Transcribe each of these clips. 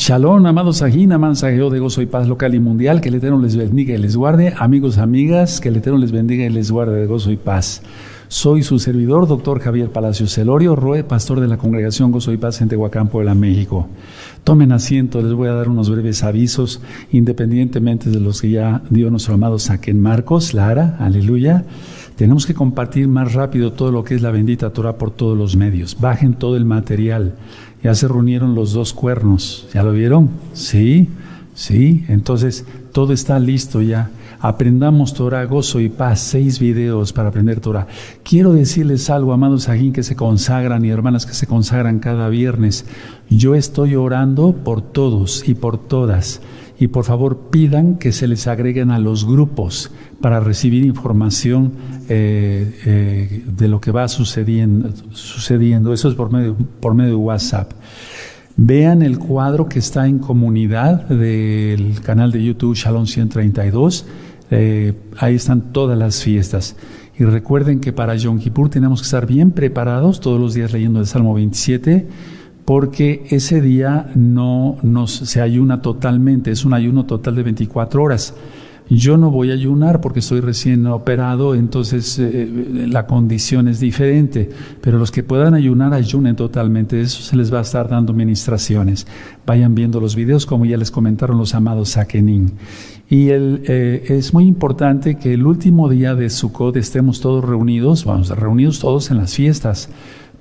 Shalom, amados Ajina, mensajero de gozo y paz local y mundial, que el Eterno les bendiga y les guarde. Amigos, amigas, que el Eterno les bendiga y les guarde de gozo y paz. Soy su servidor, doctor Javier Palacios Celorio, Roe, pastor de la Congregación Gozo y Paz en Tehuacán, Puebla, México. Tomen asiento, les voy a dar unos breves avisos, independientemente de los que ya dio nuestro amado Saquen Marcos, Lara, aleluya. Tenemos que compartir más rápido todo lo que es la bendita Torah por todos los medios. Bajen todo el material. Ya se reunieron los dos cuernos. ¿Ya lo vieron? Sí, sí. Entonces, todo está listo ya. Aprendamos Torah, gozo y paz. Seis videos para aprender Torah. Quiero decirles algo, amados aquí que se consagran y hermanas que se consagran cada viernes. Yo estoy orando por todos y por todas. Y por favor pidan que se les agreguen a los grupos para recibir información eh, eh, de lo que va sucediendo, sucediendo. Eso es por medio, por medio de WhatsApp. Vean el cuadro que está en comunidad del canal de YouTube Shalom 132. Eh, ahí están todas las fiestas. Y recuerden que para Yom Kippur tenemos que estar bien preparados todos los días leyendo el Salmo 27 porque ese día no nos, se ayuna totalmente, es un ayuno total de 24 horas. Yo no voy a ayunar porque estoy recién operado, entonces eh, la condición es diferente, pero los que puedan ayunar, ayunen totalmente, eso se les va a estar dando ministraciones. Vayan viendo los videos como ya les comentaron los amados Sakenin. Y el, eh, es muy importante que el último día de Sukkot estemos todos reunidos, vamos, reunidos todos en las fiestas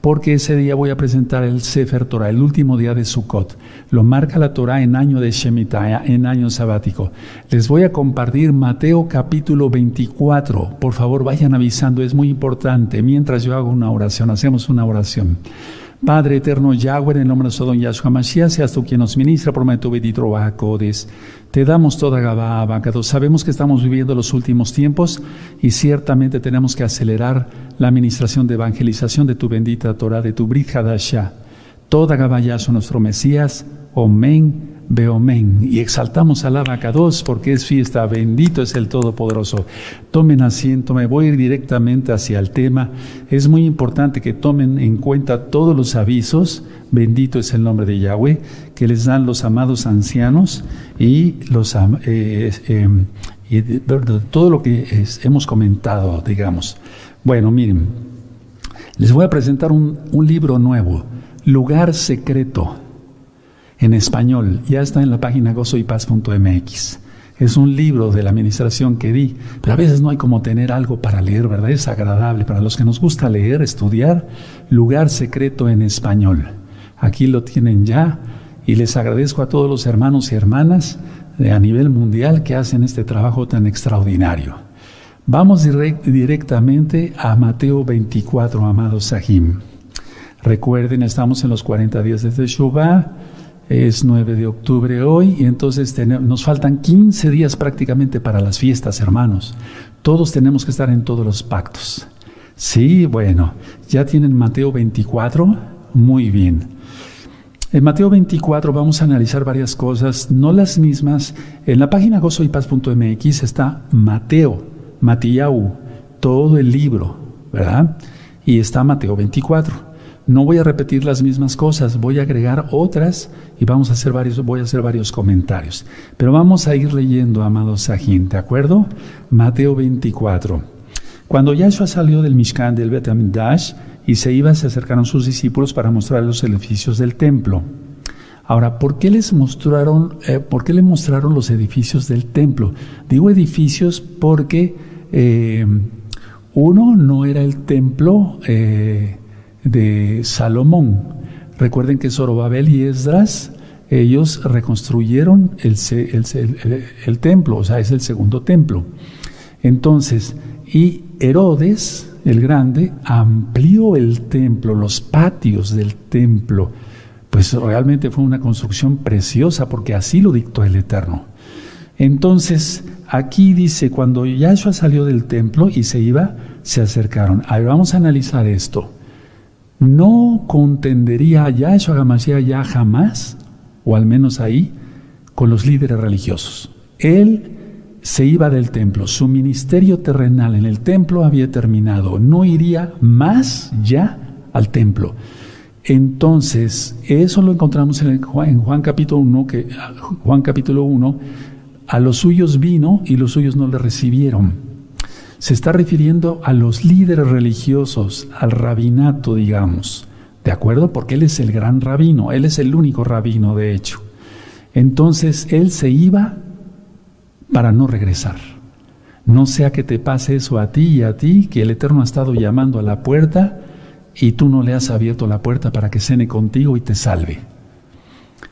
porque ese día voy a presentar el Sefer Torah, el último día de Sukkot. Lo marca la Torah en año de Shemitah, en año sabático. Les voy a compartir Mateo capítulo 24. Por favor, vayan avisando, es muy importante. Mientras yo hago una oración, hacemos una oración. Padre eterno Yahweh, en el nombre de su don Yahshua Mashiach, seas tú quien nos ministra por medio de Bajacodes. Te damos toda Gabá, Abacados. Sabemos que estamos viviendo los últimos tiempos y ciertamente tenemos que acelerar la administración de evangelización de tu bendita Torah, de tu Brit Hadashah. Toda Gabá Yahshua, nuestro Mesías. Omen. Beomen y exaltamos al Abacados porque es fiesta, bendito es el Todopoderoso. Tomen asiento, me voy directamente hacia el tema. Es muy importante que tomen en cuenta todos los avisos, bendito es el nombre de Yahweh, que les dan los amados ancianos y los eh, em, todo lo que hemos comentado, digamos. Bueno, miren, les voy a presentar un libro nuevo, Lugar Secreto en español. Ya está en la página gozoypaz.mx. Es un libro de la administración que di, pero a veces no hay como tener algo para leer, ¿verdad? Es agradable para los que nos gusta leer, estudiar, lugar secreto en español. Aquí lo tienen ya y les agradezco a todos los hermanos y hermanas de, a nivel mundial que hacen este trabajo tan extraordinario. Vamos directamente a Mateo 24, amados Sahim. Recuerden, estamos en los 40 días de Teshuvah es 9 de octubre hoy y entonces nos faltan 15 días prácticamente para las fiestas, hermanos. Todos tenemos que estar en todos los pactos. Sí, bueno, ya tienen Mateo 24, muy bien. En Mateo 24 vamos a analizar varias cosas, no las mismas. En la página gozoypaz.mx está Mateo, Matiau, todo el libro, ¿verdad? Y está Mateo 24. No voy a repetir las mismas cosas, voy a agregar otras y vamos a hacer varios, voy a hacer varios comentarios. Pero vamos a ir leyendo, amados Sajín, ¿de acuerdo? Mateo 24. Cuando Yahshua salió del Mishkan del Bet Dash y se iba, se acercaron sus discípulos para mostrar los edificios del templo. Ahora, ¿por qué les mostraron, eh, por qué le mostraron los edificios del templo? Digo edificios porque eh, uno no era el templo eh, de Salomón. Recuerden que Zorobabel y Esdras, ellos reconstruyeron el, el, templo, o sea, es el segundo templo. Entonces, y Herodes, el grande, amplió el templo, los patios del templo. Pues realmente fue una construcción preciosa porque así lo dictó el Eterno. Entonces, aquí dice, cuando Yahshua salió del templo y se iba, se acercaron. Ahí vamos a analizar esto no contendería a Yahshua Hamashiach ya jamás, o al menos ahí, con los líderes religiosos. Él se iba del templo, su ministerio terrenal en el templo había terminado, no iría más ya al templo. Entonces, eso lo encontramos en, Juan, en Juan capítulo 1, que Juan capítulo 1, a los suyos vino y los suyos no le recibieron. Se está refiriendo a los líderes religiosos, al rabinato, digamos. ¿De acuerdo? Porque él es el gran rabino, él es el único rabino, de hecho. Entonces, él se iba para no regresar. No sea que te pase eso a ti y a ti, que el Eterno ha estado llamando a la puerta y tú no le has abierto la puerta para que cene contigo y te salve.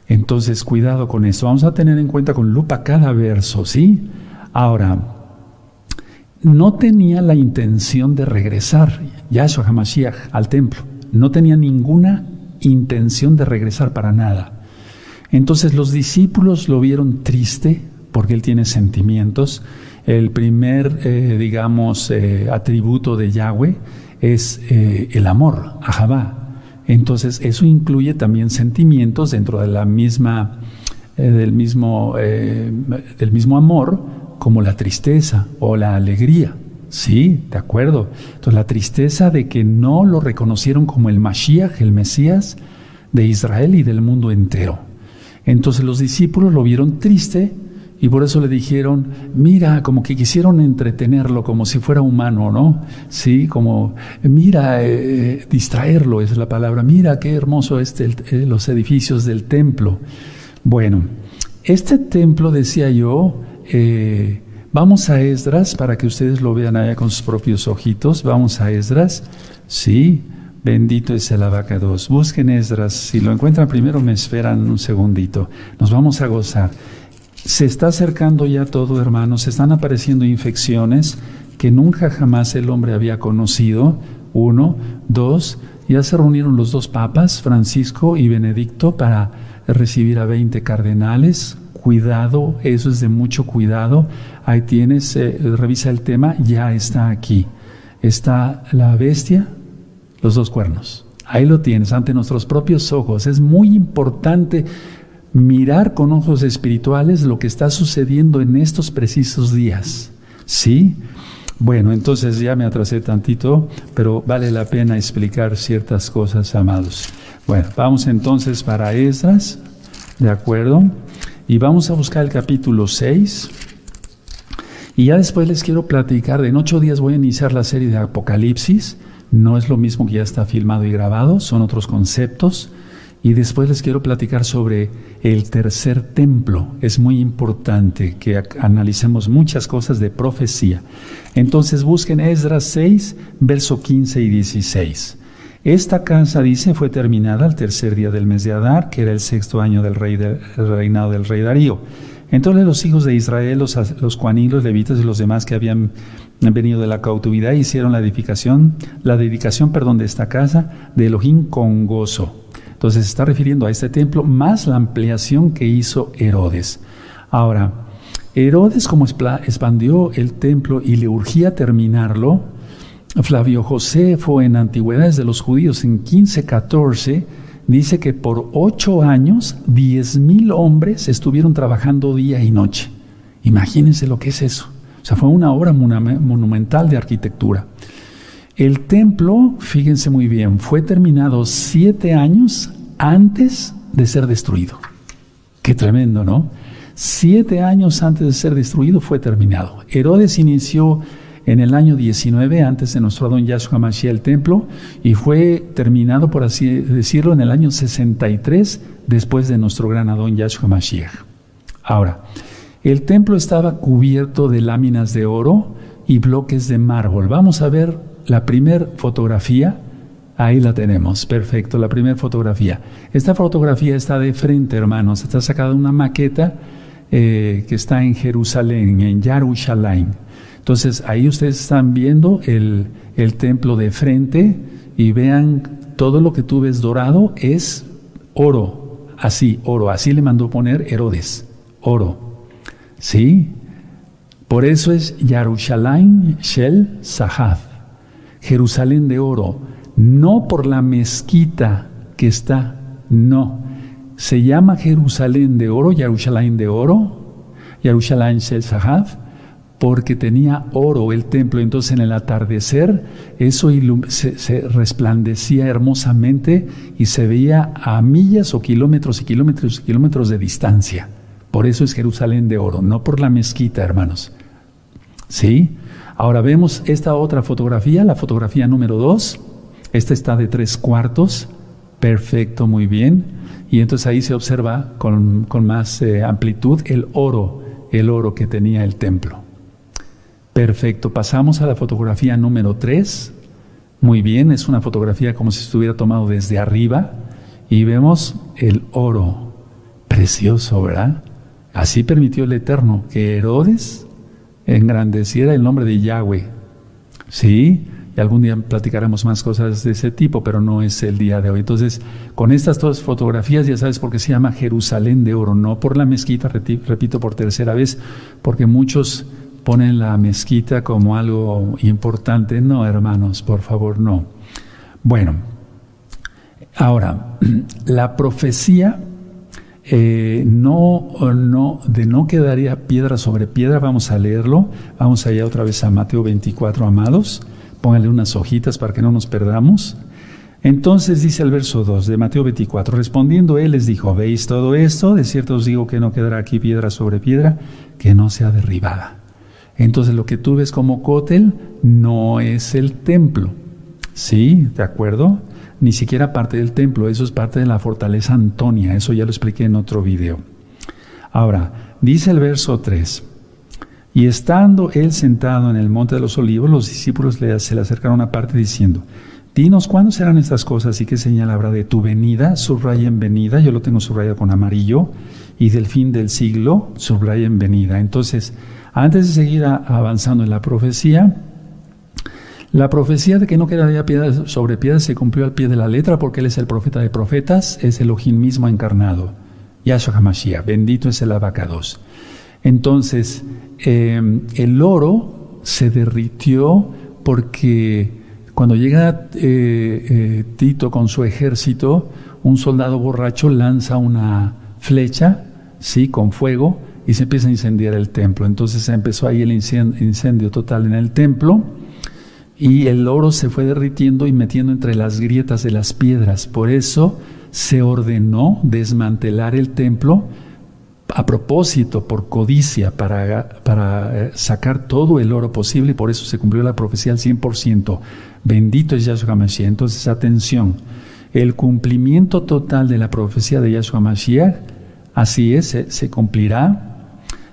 Entonces, cuidado con eso. Vamos a tener en cuenta con lupa cada verso, ¿sí? Ahora, no tenía la intención de regresar Yahshua HaMashiach al templo. No tenía ninguna intención de regresar para nada. Entonces los discípulos lo vieron triste porque él tiene sentimientos. El primer, eh, digamos, eh, atributo de Yahweh es eh, el amor, Ahabá. Entonces, eso incluye también sentimientos dentro de la misma, del, mismo, del mismo amor, como la tristeza o la alegría. Sí, de acuerdo. Entonces, la tristeza de que no lo reconocieron como el Mashiach, el Mesías de Israel y del mundo entero. Entonces, los discípulos lo vieron triste y por eso le dijeron, mira, como que quisieron entretenerlo como si fuera humano, ¿no? Sí, como, mira, eh, eh, distraerlo es la palabra, mira qué hermoso este, eh, los edificios del templo. Bueno, este templo, decía yo, vamos a Esdras para que ustedes lo vean allá con sus propios ojitos, vamos a Esdras, sí, Bendito es el abacados. Busquen Esdras. Si lo encuentran primero, me esperan un segundito. Nos vamos a gozar. Se está acercando ya todo, hermanos, están apareciendo infecciones que nunca jamás el hombre había conocido. Uno, dos, ya se reunieron los dos papas, Francisco y Benedicto, para recibir a 20 cardenales. Cuidado, eso es de mucho cuidado. Ahí tienes, eh, revisa el tema, ya está aquí. Está la bestia, los dos cuernos. Ahí lo tienes, ante nuestros propios ojos. Es muy importante mirar con ojos espirituales lo que está sucediendo en estos precisos días. ¿Sí? Bueno, entonces ya me atrasé tantito, pero vale la pena explicar ciertas cosas, amados. Bueno, vamos entonces para Esdras, ¿de acuerdo? Y vamos a buscar el capítulo 6. Y ya después les quiero platicar, en ocho días voy a iniciar la serie de Apocalipsis. No es lo mismo que ya está filmado y grabado, son otros conceptos. Y después les quiero platicar sobre el tercer templo. Es muy importante que analicemos muchas cosas de profecía. Entonces busquen Esdras 6, verso 15 y 16. Esta casa, dice, fue terminada el tercer día del mes de Adar, que era el sexto año del, reinado del rey Darío. Entonces los hijos de Israel, los, los los levitas y los demás que habían venido de la cautividad hicieron la edificación, la dedicación, perdón, de esta casa de Elohim con gozo. Entonces se está refiriendo a este templo más la ampliación que hizo Herodes. Ahora, Herodes como expandió el templo y le urgía terminarlo, Flavio Josefo en Antigüedades de los Judíos en 1514 dice que por ocho años diez mil hombres estuvieron trabajando día y noche. Imagínense lo que es eso. O sea, fue una obra monumental de arquitectura. El templo, fíjense muy bien, fue terminado siete años antes de ser destruido. Qué tremendo, ¿no? Siete años antes de ser destruido fue terminado. Herodes inició en el año 19 antes de nuestro Adón Yahshua Mashiach el templo y fue terminado, por así decirlo, en el año 63 después de nuestro gran Adón Yahshua Mashiach. Ahora, el templo estaba cubierto de láminas de oro y bloques de mármol. Vamos a ver la primera fotografía, ahí la tenemos, perfecto, la primera fotografía. Esta fotografía está de frente, hermanos, está sacada una maqueta eh, que está en Jerusalén, en Yarushalayim. Entonces ahí ustedes están viendo el, el templo de frente y vean todo lo que tú ves dorado es oro, así, oro, así le mandó poner Herodes, oro. ¿Sí? Por eso es Yarushalayim Shel Sahaf. Jerusalén de oro, no por la mezquita que está, no. Se llama Jerusalén de oro, Jerusalén de oro, Jerusalén Shel porque tenía oro el templo, entonces en el atardecer eso se, resplandecía hermosamente y se veía a millas o kilómetros y kilómetros y kilómetros de distancia. Por eso es Jerusalén de oro, no por la mezquita, hermanos. ¿Sí? Ahora vemos esta otra fotografía, la fotografía número dos. Esta está de tres cuartos. Perfecto, muy bien. Y entonces ahí se observa con, más eh, amplitud el oro, el oro que tenía el templo. Perfecto, pasamos a la fotografía número 3. Muy bien, es una fotografía como si estuviera tomado desde arriba y vemos el oro. Precioso, ¿verdad? Así permitió el Eterno que Herodes engrandeciera el nombre de Yahweh. Sí, y algún día platicaremos más cosas de ese tipo, pero no es el día de hoy. Entonces, con estas dos fotografías ya sabes por qué se llama Jerusalén de oro, no por la mezquita, repito por tercera vez, porque muchos ponen la mezquita como algo importante. No, hermanos, por favor, no. Bueno, ahora, la profecía eh, no, no, de no quedaría piedra sobre piedra, vamos a leerlo. Vamos allá otra vez a Mateo 24, amados. Pónganle unas hojitas para que no nos perdamos. Entonces dice el verso 2 de Mateo 24, respondiendo él les dijo, ¿veis todo esto? De cierto os digo que no quedará aquí piedra sobre piedra que no sea derribada. Entonces lo que tú ves como cótel no es el templo. ¿Sí? ¿De acuerdo? Ni siquiera parte del templo, eso es parte de la fortaleza Antonia, eso ya lo expliqué en otro video. Ahora, dice el verso 3, y estando él sentado en el monte de los olivos, los discípulos se le acercaron aparte diciendo, Dinos cuándo serán estas cosas y qué señal habrá de tu venida, subraya en venida, yo lo tengo subrayado con amarillo, y del fin del siglo, subraya en venida. Entonces, antes de seguir avanzando en la profecía, la profecía de que no quedaría piedra sobre piedra se cumplió al pie de la letra porque Él es el profeta de profetas, es el Elohim mismo encarnado. Yahshua HaMashiach, bendito es el abacados. Entonces, eh, el oro se derritió porque cuando llega eh, eh, Tito con su ejército, un soldado borracho lanza una flecha, sí, con fuego, y se empieza a incendiar el templo. Entonces empezó ahí el incendio, total en el templo y el oro se fue derritiendo y metiendo entre las grietas de las piedras. Por eso se ordenó desmantelar el templo a propósito, por codicia, para, eh, sacar todo el oro posible y por eso se cumplió la profecía al 100%. Bendito es Yahshua Mashiach. Entonces, atención, el cumplimiento total de la profecía de Yahshua Mashiach, así es, se cumplirá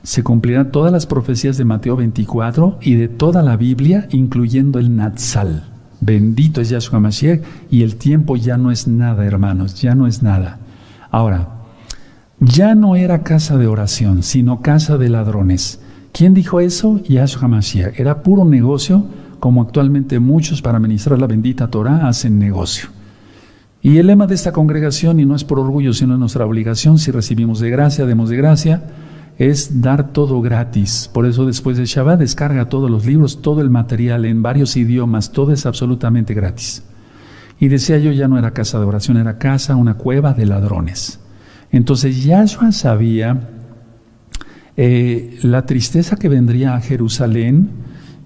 se cumplirán todas las profecías de Mateo 24 y de toda la Biblia, incluyendo el Natsal. Bendito es Yahshua Mashiach y el tiempo ya no es nada, hermanos, ya no es nada. Ahora, ya no era casa de oración, sino casa de ladrones. ¿Quién dijo eso? Yahshua Mashiach. Era puro negocio, como actualmente muchos para ministrar la bendita Torah hacen negocio. Y el lema de esta congregación, y no es por orgullo, sino es nuestra obligación, si recibimos de gracia, demos de gracia, es dar todo gratis. Por eso después de Shabbat descarga todos los libros, todo el material en varios idiomas, todo es absolutamente gratis. Y decía yo, ya no era casa de oración, era casa, una cueva de ladrones. Entonces Yahshua sabía eh, la tristeza que vendría a Jerusalén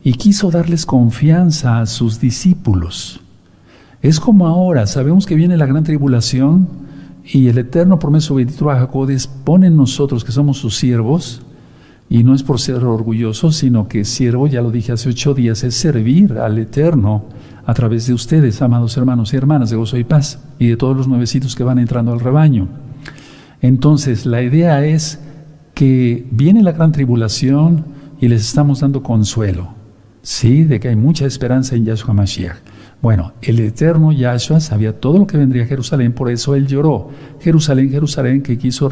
y quiso darles confianza a sus discípulos. Es como ahora, sabemos que viene la gran tribulación, y el Eterno promeso bendito a Jacodes pone en nosotros que somos sus siervos, y no es por ser orgulloso, sino que siervo, ya lo dije hace ocho días, es servir al Eterno a través de ustedes, amados hermanos y hermanas de gozo y paz, y de todos los nuevecitos que van entrando al rebaño. Entonces, la idea es que viene la gran tribulación y les estamos dando consuelo, sí, de que hay mucha esperanza en Yahshua Mashiach. Bueno, el eterno Yahshua sabía todo lo que vendría a Jerusalén, por eso él lloró. Jerusalén, Jerusalén, que quiso,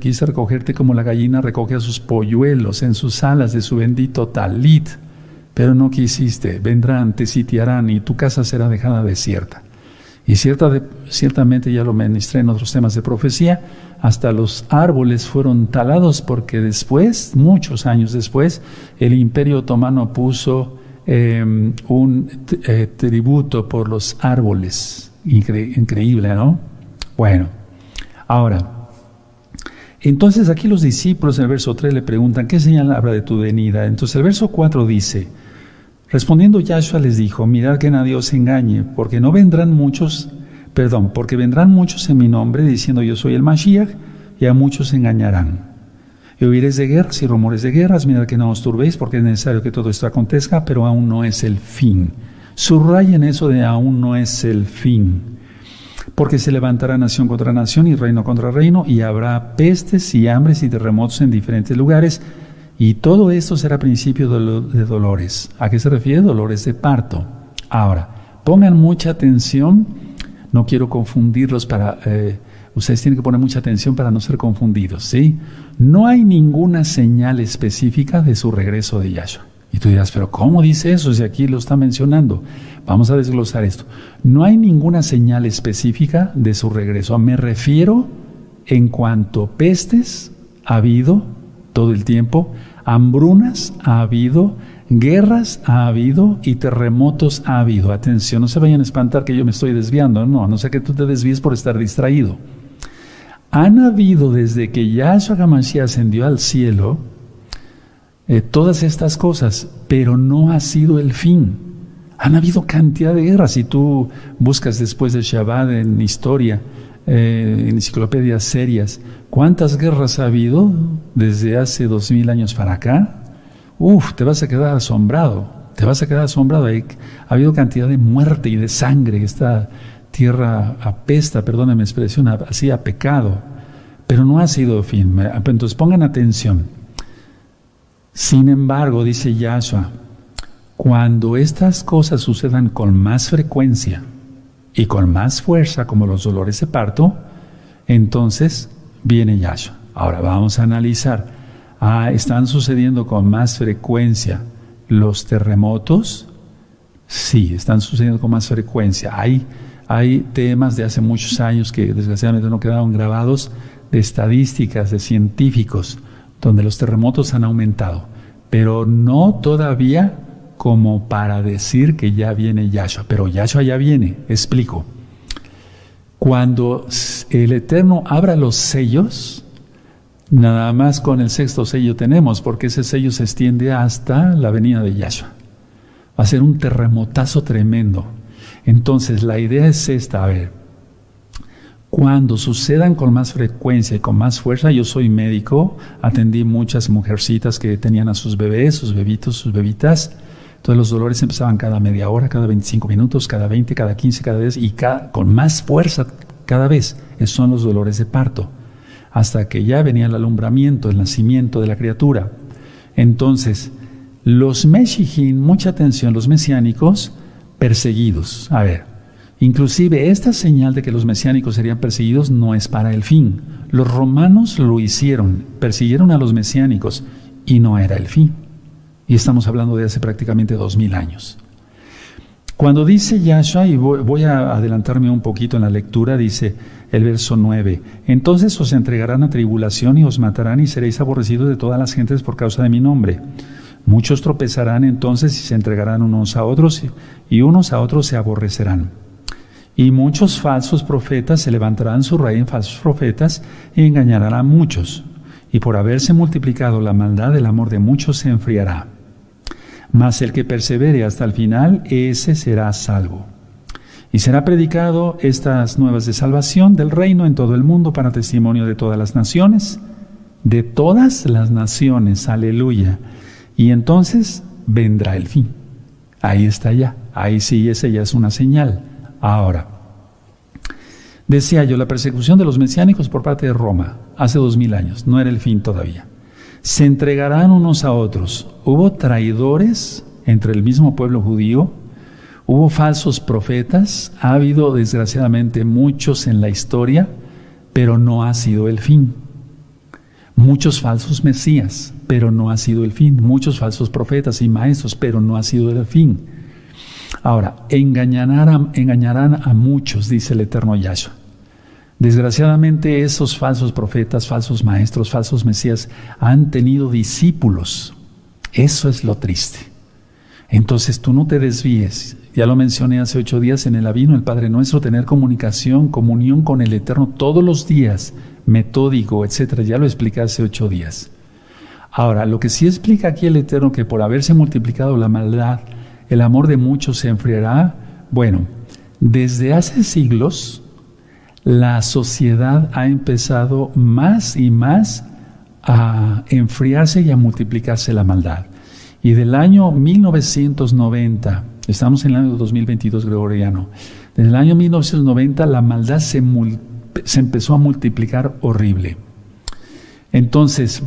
quise recogerte como la gallina recoge a sus polluelos en sus alas de su bendito talit. Pero no quisiste, vendrán, te sitiarán y tu casa será dejada desierta. Y cierta ciertamente ya lo ministré en otros temas de profecía, hasta los árboles fueron talados porque después, muchos años después, el imperio otomano puso Em, un eh, tributo por los árboles. increíble, ¿no? Bueno, ahora, Entonces aquí los discípulos en el verso 3 le preguntan, ¿qué señal habla de tu venida? Entonces el verso 4 dice, respondiendo Yahshua les dijo, mirad que nadie os engañe, porque no vendrán muchos, perdón, porque vendrán muchos en mi nombre diciendo yo soy el Mashiach, y a muchos engañarán. Y oiréis de guerras y rumores de guerras, mirad que no os turbéis, porque es necesario que todo esto acontezca, pero aún no es el fin. Subrayen eso de aún no es el fin porque se levantará nación contra nación y reino contra reino, y habrá pestes y hambres y terremotos en diferentes lugares, y todo esto será principio de dolores. ¿A qué se refiere? Dolores de parto. Ahora, pongan mucha atención, no quiero confundirlos para... Eh, ustedes tienen que poner mucha atención para no ser confundidos, ¿sí? No hay ninguna señal específica de su regreso de Yahshua. Y tú dirás, pero ¿cómo dice eso si aquí lo está mencionando? Vamos a desglosar esto. No hay ninguna señal específica de su regreso. Me refiero en cuanto pestes ha habido todo el tiempo, hambrunas ha habido, guerras ha habido y terremotos ha habido. Atención, no se vayan a espantar que yo me estoy desviando, no, no sé que tú te desvíes por estar distraído. Han habido desde que Yahshua HaMashiach ascendió al cielo, eh, todas estas cosas, pero no ha sido el fin. Han habido cantidad de guerras. Si tú buscas después de Shabbat en historia, eh, en enciclopedias serias, ¿cuántas guerras ha habido desde hace dos mil años para acá? Uf, te vas a quedar asombrado. Te vas a quedar asombrado. ha habido cantidad de muerte y de sangre. Esta tierra apesta, perdóname mi expresión, así pecado. Pero no ha sido fin. Entonces pongan atención. Sin embargo, dice Yahshua, cuando estas cosas sucedan con más frecuencia y con más fuerza, como los dolores de parto, entonces viene Yahshua. Ahora vamos a analizar. Ah, ¿Están sucediendo con más frecuencia los terremotos? Sí, están sucediendo con más frecuencia. Hay, hay temas de hace muchos años que desgraciadamente no quedaron grabados de estadísticas de científicos donde los terremotos han aumentado, pero no todavía como para decir que ya viene Yahshua, pero Yahshua ya viene, explico. Cuando el Eterno abra los sellos, nada más con el sexto sello tenemos, porque ese sello se extiende hasta la venida de Yahshua. Va a ser un terremotazo tremendo. Entonces la idea es esta, a ver, cuando sucedan con más frecuencia y con más fuerza, yo soy médico, atendí muchas mujercitas que tenían a sus bebés, sus bebitos, sus bebitas. Entonces los dolores empezaban cada media hora, cada 25 minutos, cada 20, cada 15, cada vez y con más fuerza cada vez. Esos son los dolores de parto. Hasta que ya venía el alumbramiento, el nacimiento de la criatura. Entonces, los Meshihin, mucha atención, los mesiánicos, perseguidos. A ver, Inclusive esta señal de que los mesiánicos serían perseguidos no es para el fin. Los romanos lo hicieron, persiguieron a los mesiánicos y no era el fin. Y estamos hablando de hace prácticamente dos mil años. Cuando dice Yahshua, y voy, a adelantarme un poquito en la lectura, dice el verso 9, entonces os entregarán a tribulación y os matarán y seréis aborrecidos de todas las gentes por causa de mi nombre. Muchos tropezarán entonces y se entregarán unos a otros y unos a otros se aborrecerán. Y muchos falsos profetas se levantarán su rey en falsos profetas y engañarán a muchos. Y por haberse multiplicado la maldad, el amor de muchos se enfriará. Mas el que persevere hasta el final, ese será salvo. Y será predicado estas nuevas de salvación del reino en todo el mundo para testimonio de todas las naciones, de todas las naciones, aleluya. Y entonces vendrá el fin. Ahí está ya, ahí sí, esa ya es una señal. Ahora, decía yo, la persecución de los mesiánicos por parte de Roma hace dos mil años, no era el fin todavía. Se entregarán unos a otros. Hubo traidores entre el mismo pueblo judío, hubo falsos profetas, ha habido desgraciadamente muchos en la historia, pero no ha sido el fin. Muchos falsos mesías, pero no ha sido el fin. Muchos falsos profetas y maestros, pero no ha sido el fin. Ahora, engañarán a, engañarán a muchos, dice el eterno Yahshua. Desgraciadamente esos falsos profetas, falsos maestros, falsos mesías han tenido discípulos. Eso es lo triste. Entonces tú no te desvíes. Ya lo mencioné hace ocho días en el Avino, el Padre Nuestro, tener comunicación, comunión con el Eterno todos los días metódico, etcétera. Ya lo expliqué hace ocho días. Ahora, lo que sí explica aquí el Eterno que por haberse multiplicado la maldad, el amor de muchos se enfriará. Bueno, desde hace siglos la sociedad ha empezado más y más a enfriarse y a multiplicarse la maldad. Y del año 1990, estamos en el año 2022 gregoriano, desde el año 1990 la maldad se, se empezó a multiplicar horrible. Entonces,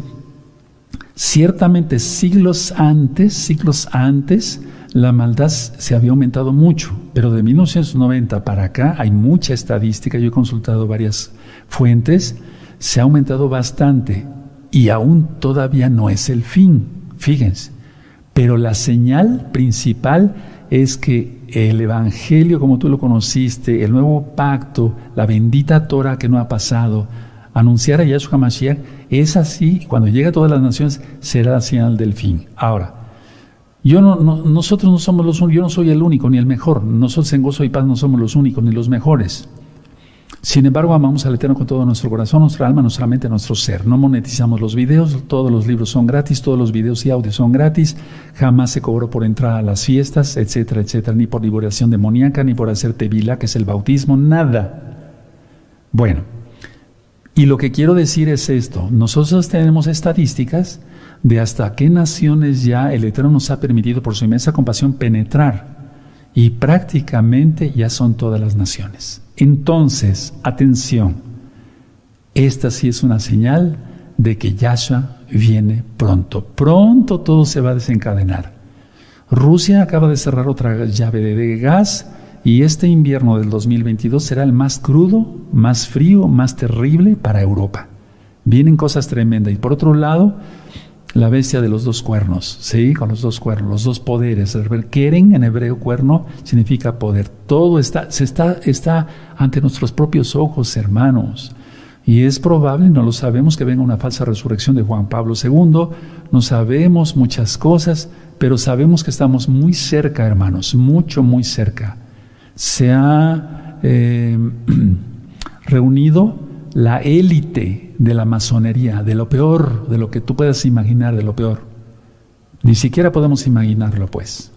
ciertamente siglos antes, siglos antes, la maldad se había aumentado mucho, pero de 1990 para acá hay mucha estadística, yo he consultado varias fuentes, se ha aumentado bastante y aún todavía no es el fin, fíjense. Pero la señal principal es que el Evangelio como tú lo conociste, el nuevo pacto, la bendita Torah que no ha pasado, anunciar a Yahshua Mashiach, es así, cuando llega a todas las naciones será la señal del fin. Ahora, yo no, nosotros no somos los yo no soy el único ni el mejor, nosotros en Gozo y Paz no somos los únicos ni los mejores. Sin embargo, amamos al Eterno con todo nuestro corazón, nuestra alma, nuestra mente, nuestro ser. No monetizamos los videos, todos los libros son gratis, todos los videos y audios son gratis. Jamás se cobró por entrar a las fiestas, etcétera, etcétera, ni por liberación demoníaca, ni por hacer tevila, que es el bautismo, nada. Bueno, y lo que quiero decir es esto: nosotros tenemos estadísticas de hasta qué naciones ya el Eterno nos ha permitido por su inmensa compasión penetrar. Y prácticamente ya son todas las naciones. Entonces, atención, esta sí es una señal de que Yahshua viene pronto. Pronto todo se va a desencadenar. Rusia acaba de cerrar otra llave de gas y este invierno del 2022 será el más crudo, más frío, más terrible para Europa. Vienen cosas tremendas. Y por otro lado, la bestia de los dos cuernos, ¿sí? Con los dos cuernos, los dos poderes. Keren en hebreo cuerno significa poder. Todo está, se está, está ante nuestros propios ojos, hermanos. Y es probable, no lo sabemos, que venga una falsa resurrección de Juan Pablo II. No sabemos muchas cosas, pero sabemos que estamos muy cerca, hermanos, mucho, muy cerca. Se ha eh, reunido la élite de la masonería, de lo peor, de lo que tú puedas imaginar, de lo peor. Ni siquiera podemos imaginarlo, pues.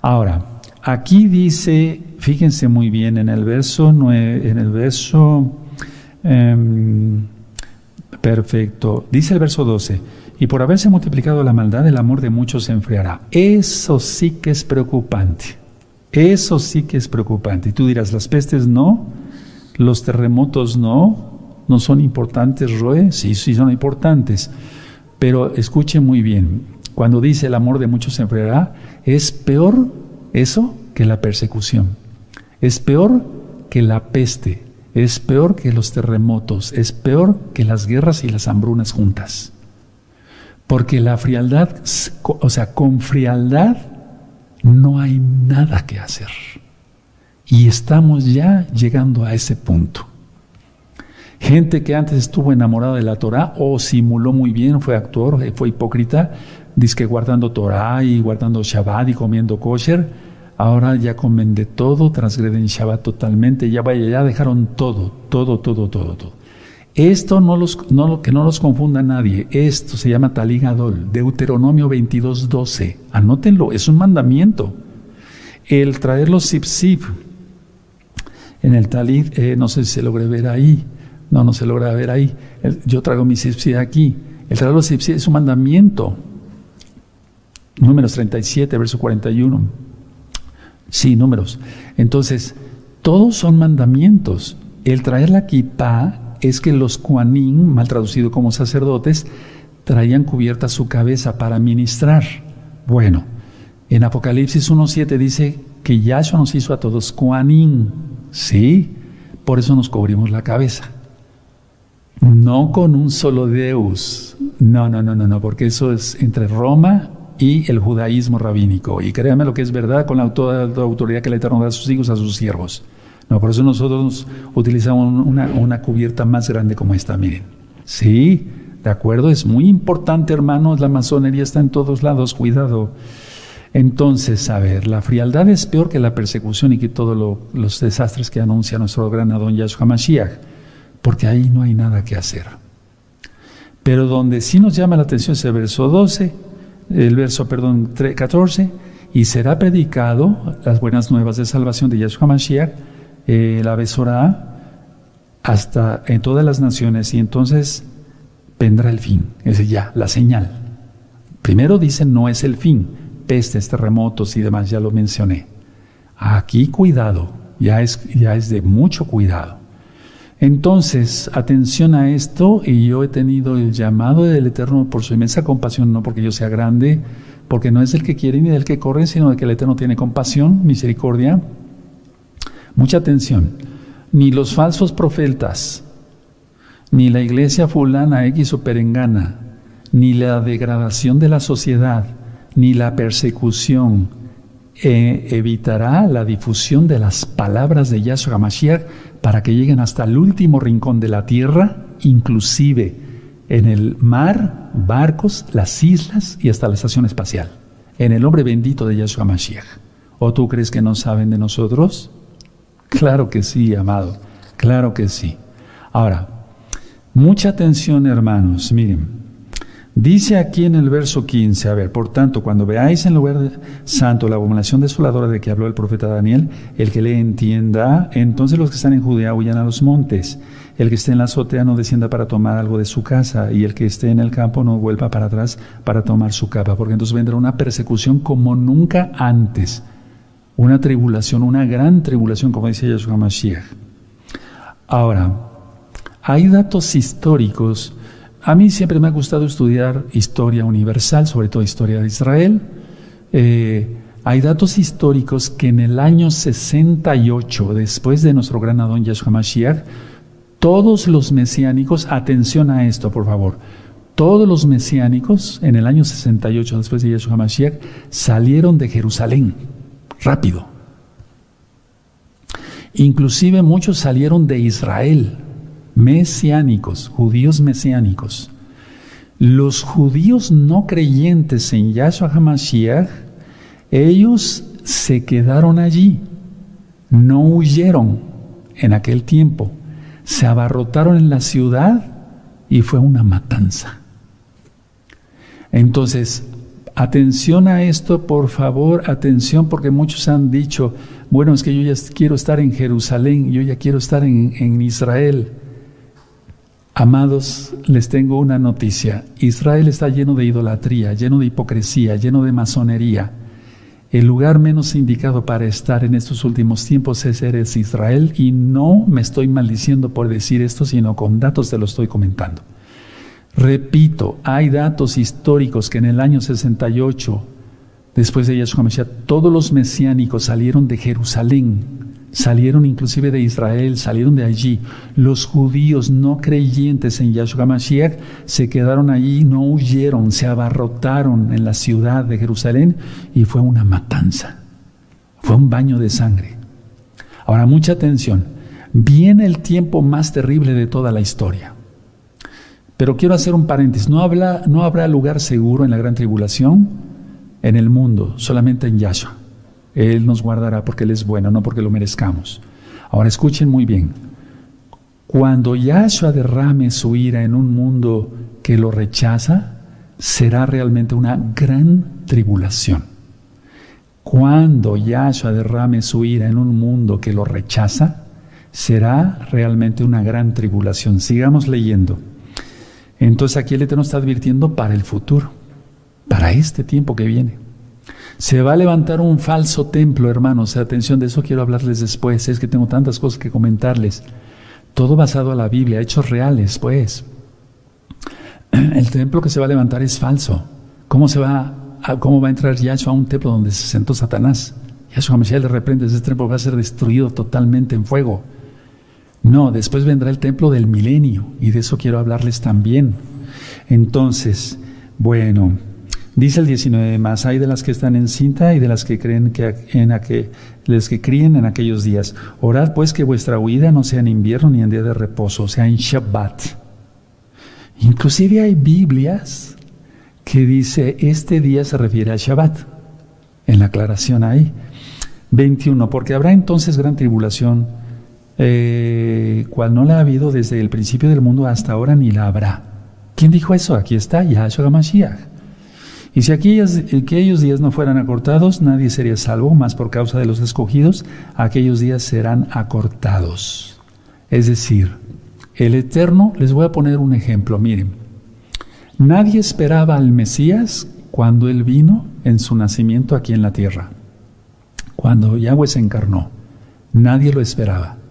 Ahora, aquí dice, fíjense muy bien, en el verso, en el verso, em, perfecto, dice el verso 12, y por haberse multiplicado la maldad, el amor de muchos se enfriará. Eso sí que es preocupante. Eso sí que es preocupante. Y tú dirás, las pestes no, los terremotos no, ¿No son importantes, Roe? Sí, sí son importantes. Pero escuche muy bien, cuando dice el amor de muchos se enfriará, es peor eso que la persecución. Es peor que la peste. Es peor que los terremotos. Es peor que las guerras y las hambrunas juntas. Porque la frialdad, o sea, con frialdad no hay nada que hacer. Y estamos ya llegando a ese punto. Gente que antes estuvo enamorada de la Torah o simuló muy bien, fue actor, eh, fue hipócrita, dice que guardando Torah y guardando Shabbat y comiendo kosher, ahora ya comen de todo, transgreden Shabbat totalmente, ya vaya, ya dejaron todo, todo, todo, todo, todo. Esto no los, no, que no los confunda nadie, esto se llama Taligadol, Deuteronomio 22, 12, anótenlo, es un mandamiento. El traer los zip en el talit, eh, no sé si se logre ver ahí, no, no se logra ver ahí. Yo traigo mi sipsi aquí. El trago de sipsi es un mandamiento. Números 37, verso 41. Sí, números. Entonces, todos son mandamientos. El traer la kippah es que los kuanim, mal traducido como sacerdotes, traían cubierta su cabeza para ministrar. Bueno, en Apocalipsis 1.7 dice que Yahshua nos hizo a todos kuanim. Sí, por eso nos cubrimos la cabeza. No con un solo Deus. No, no, no, no, no, porque eso es entre Roma y el judaísmo rabínico. Y créanme lo que es verdad con la, autoridad que el Eterno da a sus hijos, a sus siervos. No, por eso nosotros utilizamos una, cubierta más grande como esta, miren. Sí, de acuerdo, es muy importante, hermanos, la masonería está en todos lados, cuidado. Entonces, a ver, la frialdad es peor que la persecución y que todos los desastres que anuncia nuestro gran Adón Yahshua Mashiach. porque ahí no hay nada que hacer. Pero donde sí nos llama la atención es el verso 12, el verso, perdón, 14, y será predicado las buenas nuevas de salvación de Yahshua Mashiach, eh, la Besorá, hasta en todas las naciones, y entonces vendrá el fin, es ya, la señal. Primero dicen no es el fin, pestes, terremotos y demás, ya lo mencioné. Aquí cuidado, ya es, ya es de mucho cuidado. Entonces, atención a esto, y yo he tenido el llamado del Eterno por su inmensa compasión, no porque yo sea grande, porque no es del que quiere ni del que corre, sino de que el Eterno tiene compasión, misericordia. Mucha atención. Ni los falsos profetas, ni la iglesia fulana X o perengana, ni la degradación de la sociedad, ni la persecución, eh, evitará la difusión de las palabras de Yahshua Mashiach para que lleguen hasta el último rincón de la tierra, inclusive en el mar, barcos, las islas y hasta la estación espacial, en el nombre bendito de Yahshua Mashiach. ¿O tú crees que no saben de nosotros? Claro que sí, amado, claro que sí. Ahora, mucha atención hermanos, miren, Dice aquí en el verso 15, a ver, por tanto, cuando veáis en lugar santo la abominación desoladora de que habló el profeta Daniel, el que le entienda, entonces los que están en Judea huyan a los montes, el que esté en la azotea no descienda para tomar algo de su casa, y el que esté en el campo no vuelva para atrás para tomar su capa, porque entonces vendrá una persecución como nunca antes, una tribulación, una gran tribulación, como dice Yeshua Mashiach. Ahora, hay datos históricos, a mí siempre me ha gustado estudiar historia universal, sobre todo historia de Israel. Eh, hay datos históricos que en el año 68, después de nuestro gran Adón Yahshua Mashiach, todos los mesiánicos, atención a esto por favor, todos los mesiánicos en el año 68, después de Yahshua Mashiach, salieron de Jerusalén, rápido. Inclusive muchos salieron de Israel, mesiánicos, judíos mesiánicos. Los judíos no creyentes en Yahshua HaMashiach, ellos se quedaron allí, no huyeron en aquel tiempo, se abarrotaron en la ciudad y fue una matanza. Entonces, atención a esto, por favor, atención, porque muchos han dicho, bueno, es que yo ya quiero estar en Jerusalén, yo ya quiero estar en, Israel. Amados, les tengo una noticia. Israel está lleno de idolatría, lleno de hipocresía, lleno de masonería. El lugar menos indicado para estar en estos últimos tiempos es Eres Israel y no me estoy maldiciendo por decir esto, sino con datos te lo estoy comentando. Repito, hay datos históricos que en el año 68, después de Yahshua Mashiach, todos los mesiánicos salieron de Jerusalén Salieron inclusive de Israel, salieron de allí. Los judíos no creyentes en Yahshua Mashiach se quedaron allí, no huyeron, se abarrotaron en la ciudad de Jerusalén y fue una matanza. Fue un baño de sangre. Ahora, mucha atención. Viene el tiempo más terrible de toda la historia. Pero quiero hacer un paréntesis. No, habrá lugar seguro en la gran tribulación en el mundo, solamente en Yahshua. Él nos guardará porque Él es bueno, no porque lo merezcamos. Ahora escuchen muy bien. Cuando Yahshua derrame su ira en un mundo que lo rechaza, será realmente una gran tribulación. Cuando Yahshua derrame su ira en un mundo que lo rechaza, será realmente una gran tribulación. Sigamos leyendo. Entonces aquí el Eterno está advirtiendo para el futuro, para este tiempo que viene. Se va a levantar un falso templo, hermanos. Atención, de eso quiero hablarles después. Es que tengo tantas cosas que comentarles. Todo basado a la Biblia, hechos reales, pues. El templo que se va a levantar es falso. ¿Cómo, se va a, cómo va a entrar Yahshua a un templo donde se sentó Satanás? Yahshua Mashiach le reprende, ese templo va a ser destruido totalmente en fuego. No, después vendrá el templo del milenio y de eso quiero hablarles también. Entonces, bueno, Dice el 19, más hay de las que están en cinta y de las que creen que en aquel, que críen en aquellos días. Orad pues que vuestra huida no sea en invierno ni en día de reposo, sea en Shabbat. Inclusive hay Biblias que dice este día se refiere a Shabbat. En la aclaración ahí. 21, porque habrá entonces gran tribulación eh, cual no la ha habido desde el principio del mundo hasta ahora ni la habrá. ¿Quién dijo eso? Aquí está Yahshua Mashiach. Y si aquellos, aquellos días no fueran acortados, nadie sería salvo, más por causa de los escogidos, aquellos días serán acortados. Es decir, el Eterno, les voy a poner un ejemplo, miren, nadie esperaba al Mesías cuando Él vino en su nacimiento aquí en la tierra, cuando Yahweh se encarnó, nadie lo esperaba.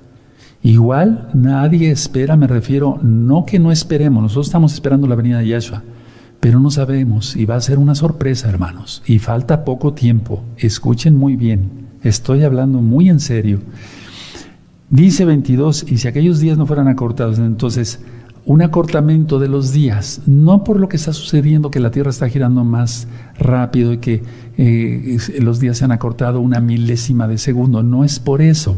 Igual nadie espera, me refiero, no que no esperemos, nosotros estamos esperando la venida de Yahshua, pero no sabemos y va a ser una sorpresa, hermanos, y falta poco tiempo. Escuchen muy bien, estoy hablando muy en serio. Dice 22, y si aquellos días no fueran acortados, entonces un acortamiento de los días, no por lo que está sucediendo, que la Tierra está girando más rápido y que eh, los días se han acortado una milésima de segundo, no es por eso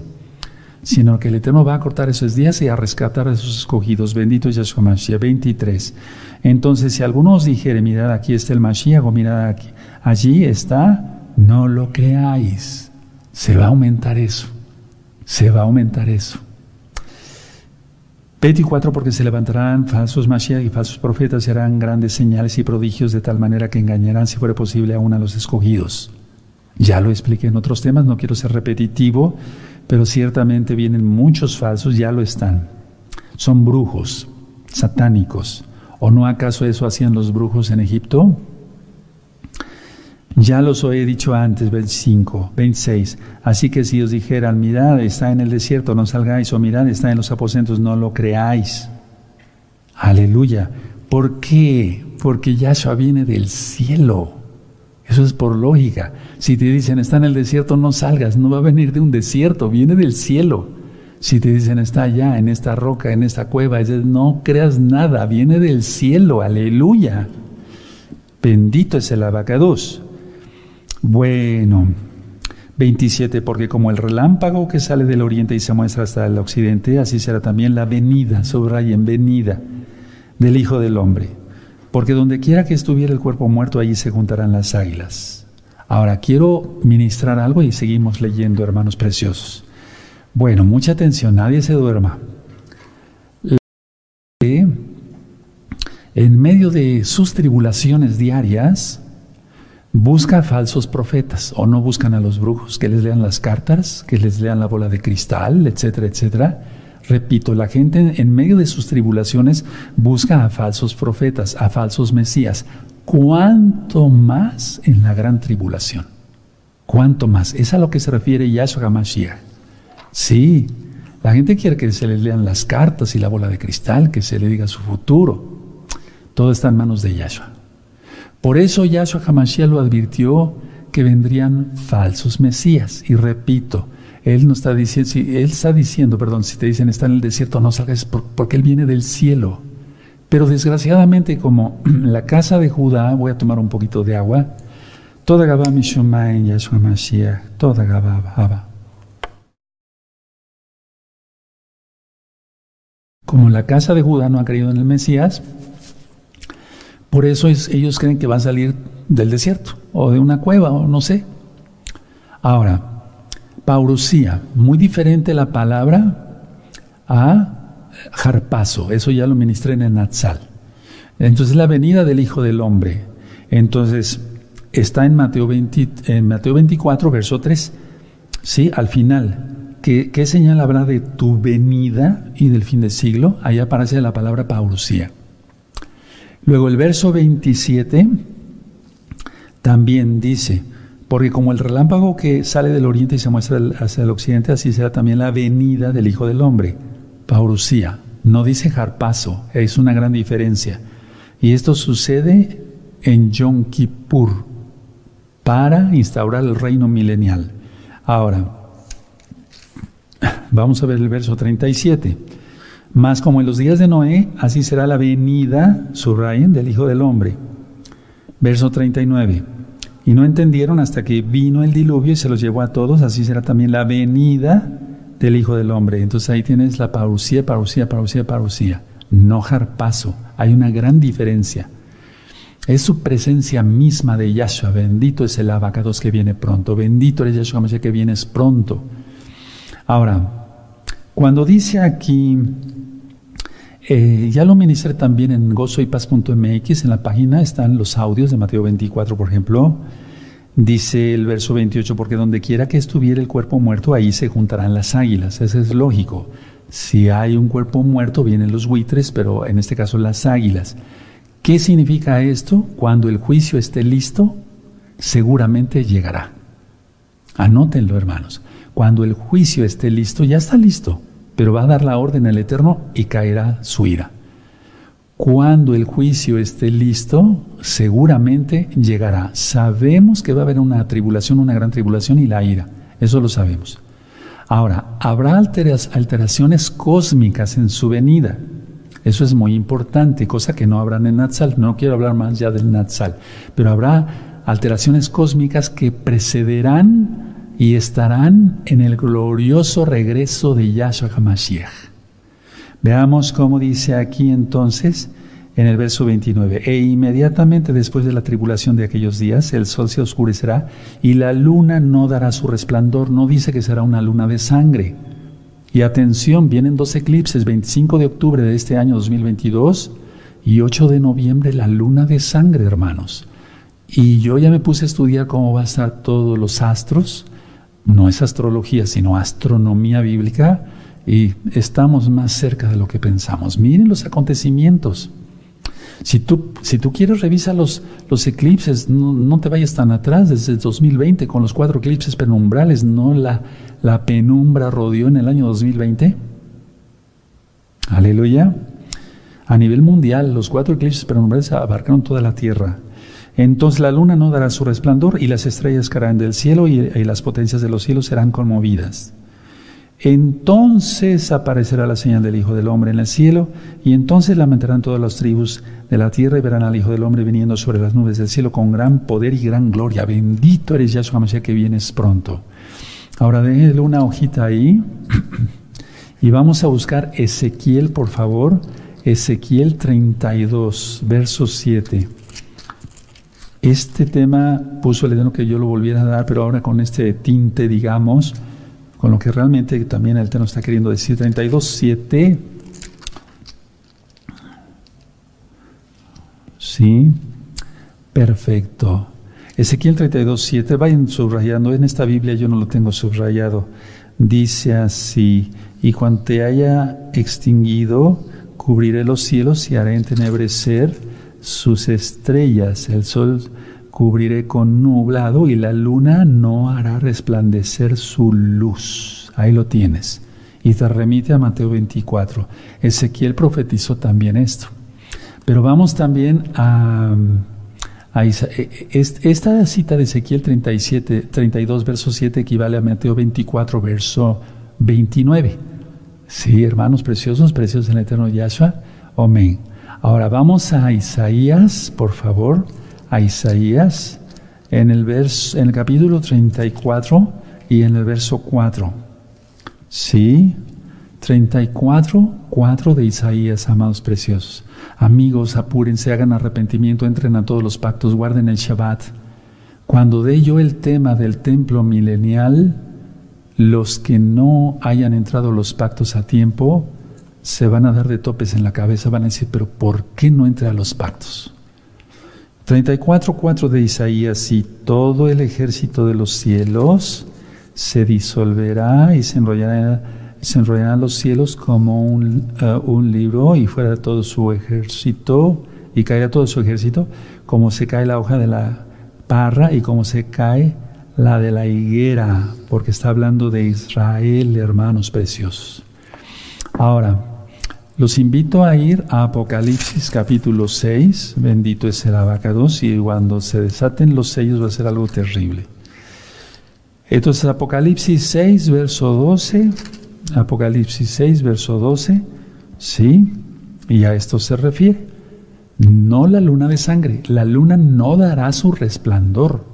sino que el Eterno va a cortar esos días y a rescatar a sus escogidos. Bendito Yahshua Mashiach. 23. Entonces, si alguno os dijere, mirad, aquí está el Mashiach, o mirad, aquí, allí está, no lo creáis. Se va a aumentar eso. Se va a aumentar eso. 24. Porque se levantarán falsos Mashiach y falsos profetas y harán grandes señales y prodigios de tal manera que engañarán, si fuera posible, aún a los escogidos. Ya lo expliqué en otros temas, no quiero ser repetitivo pero ciertamente vienen muchos falsos, ya lo están. Son brujos, satánicos. ¿O no acaso eso hacían los brujos en Egipto? Ya los he dicho antes, 25, 26. Así que si os dijeran, mirad, está en el desierto, no salgáis, o mirad, está en los aposentos, no lo creáis. Aleluya. ¿Por qué? Porque Yahshua viene del cielo. Eso es por lógica. Si te dicen está en el desierto, no salgas, no va a venir de un desierto, viene del cielo. Si te dicen está allá, en esta roca, en esta cueva, no creas nada, viene del cielo, aleluya. Bendito es el abacados. Bueno, 27, porque como el relámpago que sale del oriente y se muestra hasta el occidente, así será también la venida, en venida del Hijo del Hombre porque donde quiera que estuviera el cuerpo muerto, allí se juntarán las águilas. Ahora, quiero ministrar algo y seguimos leyendo, hermanos preciosos. Bueno, mucha atención, nadie se duerma. En medio de sus tribulaciones diarias, busca falsos profetas o no buscan a los brujos que les lean las cartas, que les lean la bola de cristal, etcétera, etcétera Repito, la gente en medio de sus tribulaciones busca a falsos profetas, a falsos mesías. ¿Cuánto más en la gran tribulación? ¿Cuánto más? Es a lo que se refiere Yahshua HaMashiach. Sí, la gente quiere que se le lean las cartas y la bola de cristal, que se le diga su futuro. Todo está en manos de Yahshua. Por eso Yahshua HaMashiach lo advirtió que vendrían falsos mesías. Y repito, él no está diciendo, si él está diciendo, perdón, si te dicen está en el desierto, no salgas porque él viene del cielo. Pero desgraciadamente, como la casa de Judá, voy a tomar un poquito de agua. Toda Gabá en Yahshua Mashiach, toda Gabá Como la casa de Judá no ha creído en el Mesías, por eso ellos creen que va a salir del desierto o de una cueva o no sé. Ahora, Paurusía, muy diferente la palabra a jarpazo, eso ya lo ministré en el Natsal. Entonces la venida del Hijo del Hombre. Entonces está en Mateo, en Mateo 24, verso 3, ¿sí? Al final, ¿qué, ¿qué, señal habrá de tu venida y del fin del siglo? Ahí aparece la palabra paurusía. Luego el verso 27 también dice, porque como el relámpago que sale del oriente y se muestra hacia el occidente, así será también la venida del Hijo del Hombre. Paurusía. No dice jarpazo, es una gran diferencia. Y esto sucede en Yom Kippur para instaurar el reino milenial. Ahora, vamos a ver el verso 37. Más como en los días de Noé, así será la venida, subrayen, del Hijo del Hombre. Verso 39. Y no entendieron hasta que vino el diluvio y se los llevó a todos, así será también la venida del Hijo del Hombre. Entonces ahí tienes la parucía, parucía, parucía, parucía. No jarpazo. Hay una gran diferencia. Es su presencia misma de Yahshua. Bendito es el abacados que viene pronto. Bendito es Yahshua que vienes pronto. Ahora, Cuando dice aquí, eh, ya lo ministré también en gozoypaz.mx, en la página están los audios de Mateo 24, por ejemplo. Dice el verso 28, porque donde quiera que estuviera el cuerpo muerto, ahí se juntarán las águilas. Eso es lógico. Si hay un cuerpo muerto, vienen los buitres, pero en este caso las águilas. ¿Qué significa esto? Cuando el juicio esté listo, seguramente llegará. Anótenlo, hermanos. Cuando el juicio esté listo, ya está listo, pero va a dar la orden al Eterno y caerá su ira. Cuando el juicio esté listo, seguramente llegará. Sabemos que va a haber una tribulación, una gran tribulación y la ira. Eso lo sabemos. Ahora, habrá alteraciones cósmicas en su venida. Eso es muy importante, cosa que no habrán en Natsal. No quiero hablar más ya del Natsal, pero habrá alteraciones cósmicas que precederán y estarán en el glorioso regreso de Yahshua HaMashiach. Veamos cómo dice aquí entonces en el verso 29, e inmediatamente después de la tribulación de aquellos días, el sol se oscurecerá y la luna no dará su resplandor, no dice que será una luna de sangre. Y atención, vienen dos eclipses, 25 de octubre de este año 2022 y 8 de noviembre, la luna de sangre, hermanos. Y yo ya me puse a estudiar cómo va a estar todos los astros, no es astrología, sino astronomía bíblica, y estamos más cerca de lo que pensamos. Miren los acontecimientos. Si tú, si tú quieres, revisa los, los eclipses, no, te vayas tan atrás, desde el 2020, con los cuatro eclipses penumbrales, no la, la penumbra rodeó en el año 2020. Aleluya. A nivel mundial, los cuatro eclipses penumbrales abarcaron toda la Tierra. Entonces la luna no dará su resplandor y las estrellas caerán del cielo y, las potencias de los cielos serán conmovidas. Entonces aparecerá la señal del Hijo del Hombre en el cielo, y entonces lamentarán todas las tribus de la tierra y verán al Hijo del Hombre viniendo sobre las nubes del cielo con gran poder y gran gloria. Bendito eres Yahshua Mashiach que vienes pronto. Ahora déjenle una hojita ahí y vamos a buscar Ezequiel, por favor. Ezequiel 32, verso 7. Este tema puso el Eterno que yo lo volviera a dar, pero ahora con este tinte, digamos, con lo que realmente también el Eterno está queriendo decir. 32, 7. Sí, perfecto. Ezequiel 32, 7, vayan subrayando. En esta Biblia yo no lo tengo subrayado. Dice así: Y cuando te haya extinguido, cubriré los cielos y haré entenebrecer sus estrellas, el sol cubriré con nublado y la luna no hará resplandecer su luz. Ahí lo tienes. Y te remite a Mateo 24. Ezequiel profetizó también esto. Pero vamos también a, a e, e, esta cita de Ezequiel 37, 32, verso 7 equivale a Mateo 24, verso 29. Sí, hermanos preciosos, preciosos en el eterno Yahshua. Amén. Ahora vamos a Isaías, por favor, a Isaías, en el, verso, en el capítulo 34 y en el verso 4. Sí, 34, 4 de Isaías, amados preciosos. Amigos, apúrense, hagan arrepentimiento, entren a todos los pactos, guarden el Shabbat. Cuando dé yo el tema del templo milenial, los que no hayan entrado los pactos a tiempo, se van a dar de topes en la cabeza, van a decir, pero ¿por qué no entra a los pactos? 34.4 de Isaías, y todo el ejército de los cielos se disolverá y se enrollará, se enrollarán los cielos como un, uh, un libro y fuera todo su ejército, y caerá todo su ejército, como se cae la hoja de la parra y como se cae la de la higuera, porque está hablando de Israel, hermanos preciosos. Ahora, los invito a ir a Apocalipsis capítulo 6, bendito es el abacados, y cuando se desaten los sellos va a ser algo terrible. Entonces Apocalipsis 6, verso 12, Apocalipsis 6, verso 12, sí, y a esto se refiere. No la luna de sangre, la luna no dará su resplandor,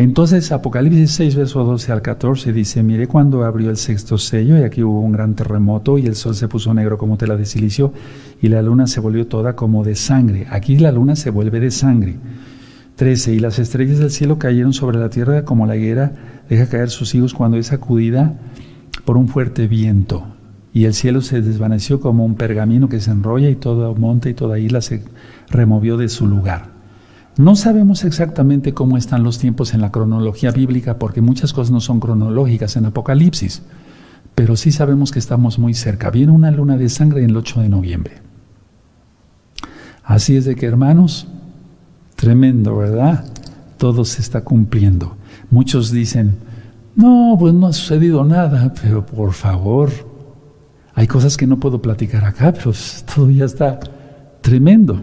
entonces Apocalipsis 6, verso 12 al 14 dice, mire cuando abrió el sexto sello y aquí hubo un gran terremoto y el sol se puso negro como tela de silicio y la luna se volvió toda como de sangre. Aquí la luna se vuelve de sangre. 13. Y las estrellas del cielo cayeron sobre la tierra como la higuera deja caer sus hijos cuando es sacudida por un fuerte viento, y el cielo se desvaneció como un pergamino que se enrolla y todo monte y toda isla se removió de su lugar. No sabemos exactamente cómo están los tiempos en la cronología bíblica porque muchas cosas no son cronológicas en Apocalipsis, pero sí sabemos que estamos muy cerca. Viene una luna de sangre el 8 de noviembre. Así es de que hermanos, tremendo, ¿verdad? Todo se está cumpliendo. Muchos dicen, no, pues no ha sucedido nada, pero por favor, hay cosas que no puedo platicar acá, pero todo ya está tremendo.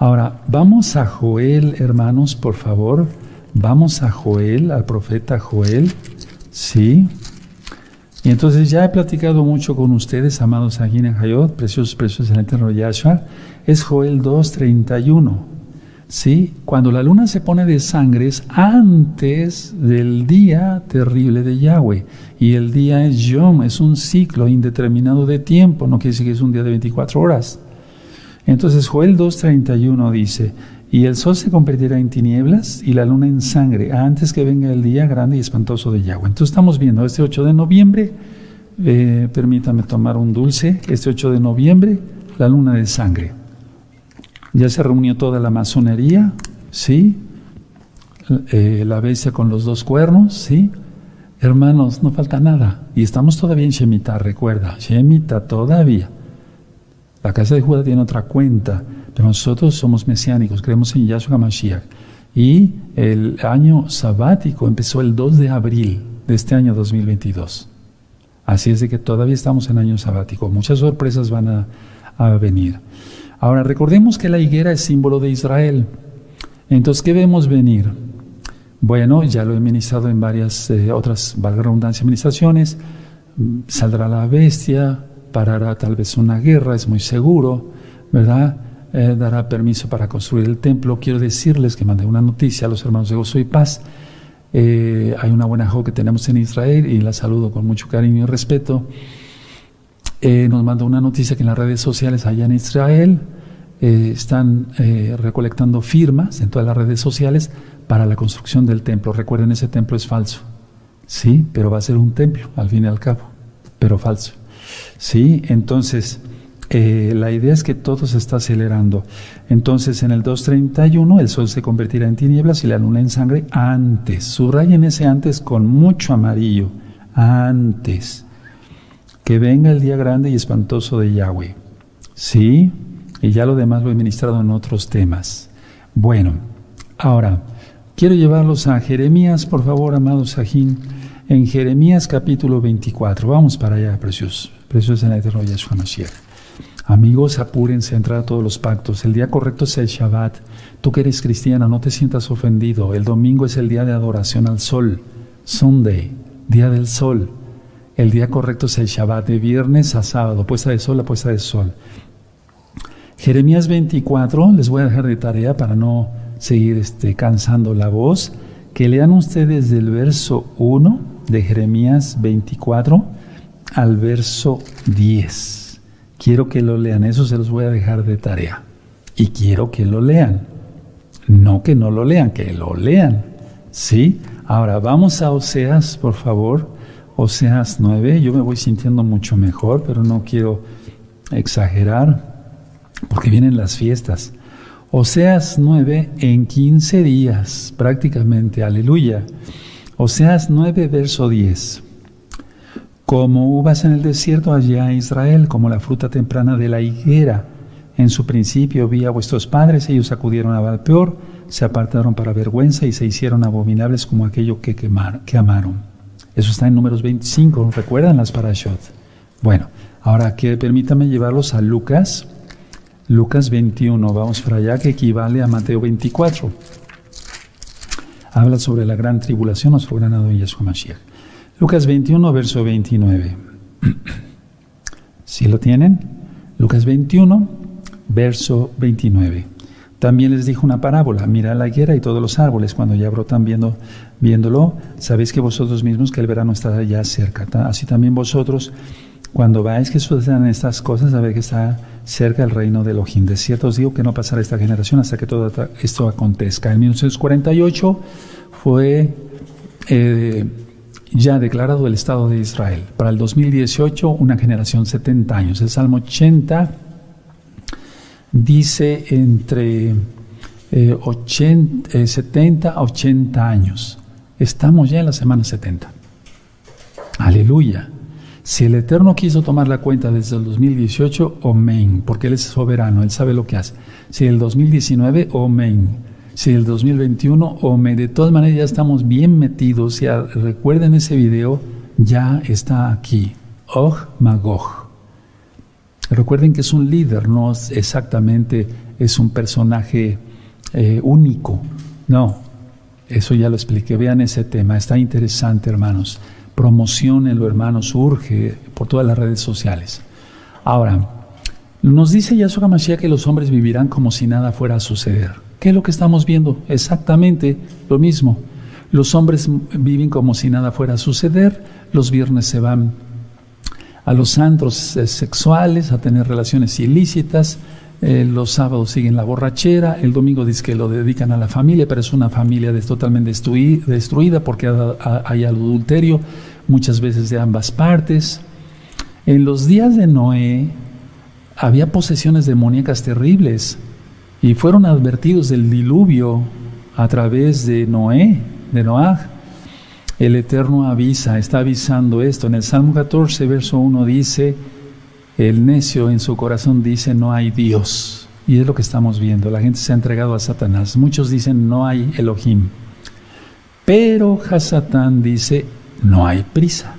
Ahora, vamos a Joel, hermanos, por favor. Vamos a Joel, al profeta Joel. Sí. Y entonces ya he platicado mucho con ustedes, amados aquí en Hayot, preciosos, preciosos en el eterno Yahshua. Es Joel 2.31. ¿sí? Cuando la luna se pone de sangre es antes del día terrible de Yahweh. Y el día es Yom, es un ciclo indeterminado de tiempo, no quiere decir que es un día de 24 horas. Entonces Joel 2.31 dice, y el sol se convertirá en tinieblas y la luna en sangre antes que venga el día grande y espantoso de Yahweh. Entonces estamos viendo este 8 de noviembre, eh, permítame tomar un dulce, este 8 de noviembre, la luna de sangre. Ya se reunió toda la masonería, ¿sí? Eh, la bestia con los dos cuernos, ¿sí? Hermanos, no falta nada. Y estamos todavía en Shemitah, recuerda, Shemitah todavía. La casa de Judá tiene otra cuenta, pero nosotros somos mesiánicos, creemos en Yahshua Mashiach. Y el año sabático empezó el 2 de abril de este año 2022. Así es de que todavía estamos en año sabático. Muchas sorpresas van a, venir. Ahora, recordemos que la higuera es símbolo de Israel. Entonces, ¿qué vemos venir? Bueno, ya lo he ministrado en varias eh, otras, valga redundancia, administraciones. Saldrá la bestia, parará tal vez una guerra, es muy seguro, ¿verdad? Eh, dará permiso para construir el templo. Quiero decirles que mandé una noticia a los hermanos de Gozo y Paz. Eh, hay una buena jo que tenemos en Israel y la saludo con mucho cariño y respeto. Eh, nos mandó una noticia que en las redes sociales allá en Israel están recolectando firmas en todas las redes sociales para la construcción del templo. Recuerden, ese templo es falso. Sí, pero va a ser un templo, al fin y al cabo, pero falso. Sí, entonces, la idea es que todo se está acelerando. Entonces, en el 2.31 el sol se convertirá en tinieblas y la luna en sangre antes. Subrayen ese antes con mucho amarillo. Antes que venga el día grande y espantoso de Yahweh. Sí, y ya lo demás lo he ministrado en otros temas. Bueno, ahora, quiero llevarlos a Jeremías, por favor, amados Sajín, en Jeremías capítulo 24. Vamos para allá, preciosos, preciosos en la eterno Yahshua Mashiach. Amigos, apúrense a entrar a todos los pactos. El día correcto es el Shabbat. Tú que eres cristiana, no te sientas ofendido. El domingo es el día de adoración al sol. Sunday, día del sol. El día correcto es el Shabbat, de viernes a sábado, puesta de sol a puesta de sol. Jeremías 24, les voy a dejar de tarea para no seguir este, cansando la voz, que lean ustedes del verso 1 de Jeremías 24 al verso 10. Quiero que lo lean, eso se los voy a dejar de tarea. Y quiero que lo lean. No que no lo lean, que lo lean. ¿Sí? Ahora vamos a Oseas, por favor, Oseas 9, yo me voy sintiendo mucho mejor, pero no quiero exagerar, porque vienen las fiestas. Oseas 9 en 15 días, prácticamente, aleluya. Oseas 9, verso 10. Como uvas en el desierto allá en Israel, como la fruta temprana de la higuera. En su principio vi a vuestros padres, ellos acudieron a Valpeor, se apartaron para vergüenza y se hicieron abominables como aquello que, quemar, que amaron. Eso está en números 25, ¿recuerdan las parashot? Bueno, ahora que permítame llevarlos a Lucas, Lucas 21, vamos para allá, que equivale a Mateo 24. Habla sobre la gran tribulación o sobre ganado de Yeshua Mashiach. Lucas 21, verso 29. ¿Sí lo tienen? Lucas 21, verso 29. También les dijo una parábola, mira la higuera y todos los árboles, cuando ya brotan viéndolo, sabéis que vosotros mismos que el verano está ya cerca. Así también vosotros, cuando vais que sucedan estas cosas, sabéis que está cerca el reino de Elohim. De cierto os digo que no pasará esta generación hasta que todo esto acontezca. En 1948 fue eh, ya declarado el Estado de Israel. Para el 2018, una generación 70 años. El Salmo 80 dice entre 80, 70 a 80 años. Estamos ya en la semana 70. Aleluya. Si el Eterno quiso tomar la cuenta desde el 2018, amén, porque Él es soberano, Él sabe lo que hace. Si el 2019, amén. Si el 2021, amén. De todas maneras ya estamos bien metidos. Ya recuerden ese video, ya está aquí. Og Magog. Recuerden que es un líder, no exactamente es un personaje eh, único. No, eso ya lo expliqué. Vean ese tema, está interesante, hermanos promocionenlo, hermanos, urge por todas las redes sociales. Ahora, nos dice Yahshua Mashiach que los hombres vivirán como si nada fuera a suceder. ¿Qué es lo que estamos viendo? Exactamente lo mismo. Los hombres viven como si nada fuera a suceder, los viernes se van a los antros eh, sexuales, a tener relaciones ilícitas, eh, los sábados siguen la borrachera, el domingo dice que lo dedican a la familia, pero es una familia totalmente destruida porque hay adulterio, muchas veces de ambas partes. En los días de Noé había posesiones demoníacas terribles y fueron advertidos del diluvio a través de Noé, de Noah. El Eterno avisa, está avisando esto. En el Salmo 14, verso 1 dice, el necio en su corazón dice no hay Dios. Y es lo que estamos viendo. La gente se ha entregado a Satanás. Muchos dicen no hay Elohim. Pero Hasatán dice no hay prisa.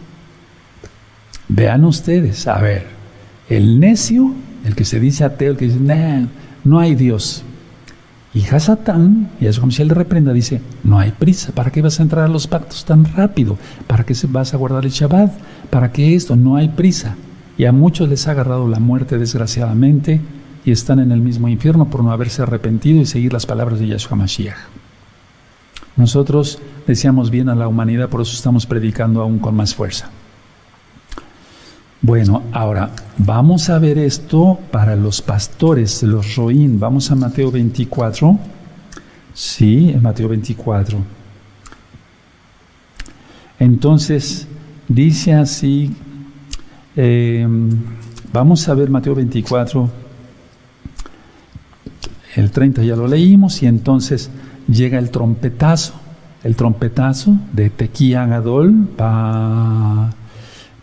Vean ustedes, a ver, el necio, el que se dice ateo, el que dice no hay Dios. Y Hasatán, y eso le reprenda, dice, no hay prisa, ¿para qué vas a entrar a los pactos tan rápido? ¿Para qué vas a guardar el Shabbat? ¿Para qué esto? No hay prisa y a muchos les ha agarrado la muerte desgraciadamente y están en el mismo infierno por no haberse arrepentido y seguir las palabras de Yahshua Mashiach. Nosotros deseamos bien a la humanidad, por eso estamos predicando aún con más fuerza. Bueno, ahora vamos a ver esto para los pastores, los roín. Vamos a Mateo 24. Sí, en Mateo 24. Entonces, dice así eh, vamos a ver Mateo 24, el 30 ya lo leímos y entonces llega el trompetazo, el trompetazo de Tequía Gadol para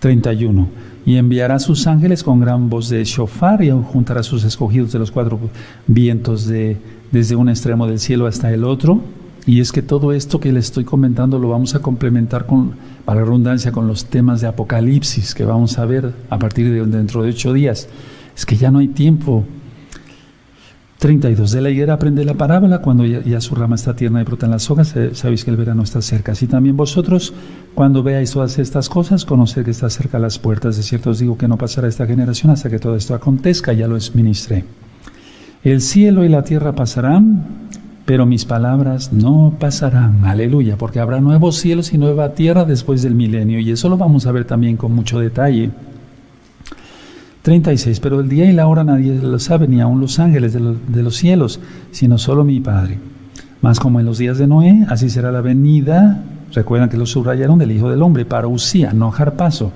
31 y enviará sus ángeles con gran voz de shofar y juntará sus escogidos de los cuatro vientos de, desde un extremo del cielo hasta el otro. Y es que todo esto que les estoy comentando lo vamos a complementar con para redundancia, con los temas de Apocalipsis que vamos a ver a partir de dentro de ocho días. Es que ya no hay tiempo. 32. De la higuera aprende la parábola, cuando ya, su rama está tierna y brotan las hojas, eh, sabéis que el verano está cerca. Así también vosotros, cuando veáis todas estas cosas, conoced que está cerca las puertas. De cierto os digo que no pasará esta generación hasta que todo esto acontezca, ya lo ministré. El cielo y la tierra pasarán, pero mis palabras no pasarán, aleluya, porque habrá nuevos cielos y nueva tierra después del milenio, y eso lo vamos a ver también con mucho detalle. 36. Pero el día y la hora nadie lo sabe, ni aun los ángeles de, los cielos, sino solo mi Padre. Más como en los días de Noé, así será la venida, recuerdan que lo subrayaron, del Hijo del Hombre, para Usía, no paso.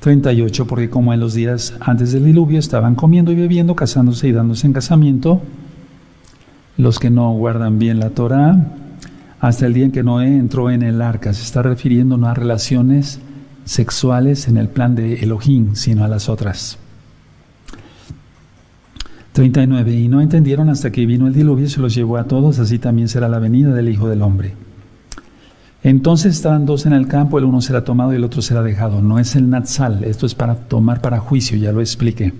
38. Porque como en los días antes del diluvio estaban comiendo y bebiendo, casándose y dándose en casamiento, los que no guardan bien la Torah, hasta el día en que Noé entró en el arca. Se está refiriendo no a relaciones sexuales en el plan de Elohim, sino a las otras. 39. Y no entendieron hasta que vino el diluvio y se los llevó a todos, así también será la venida del Hijo del Hombre. Entonces estarán dos en el campo, el uno será tomado y el otro será dejado. No es el Natsal, esto es para tomar para juicio, ya lo expliqué.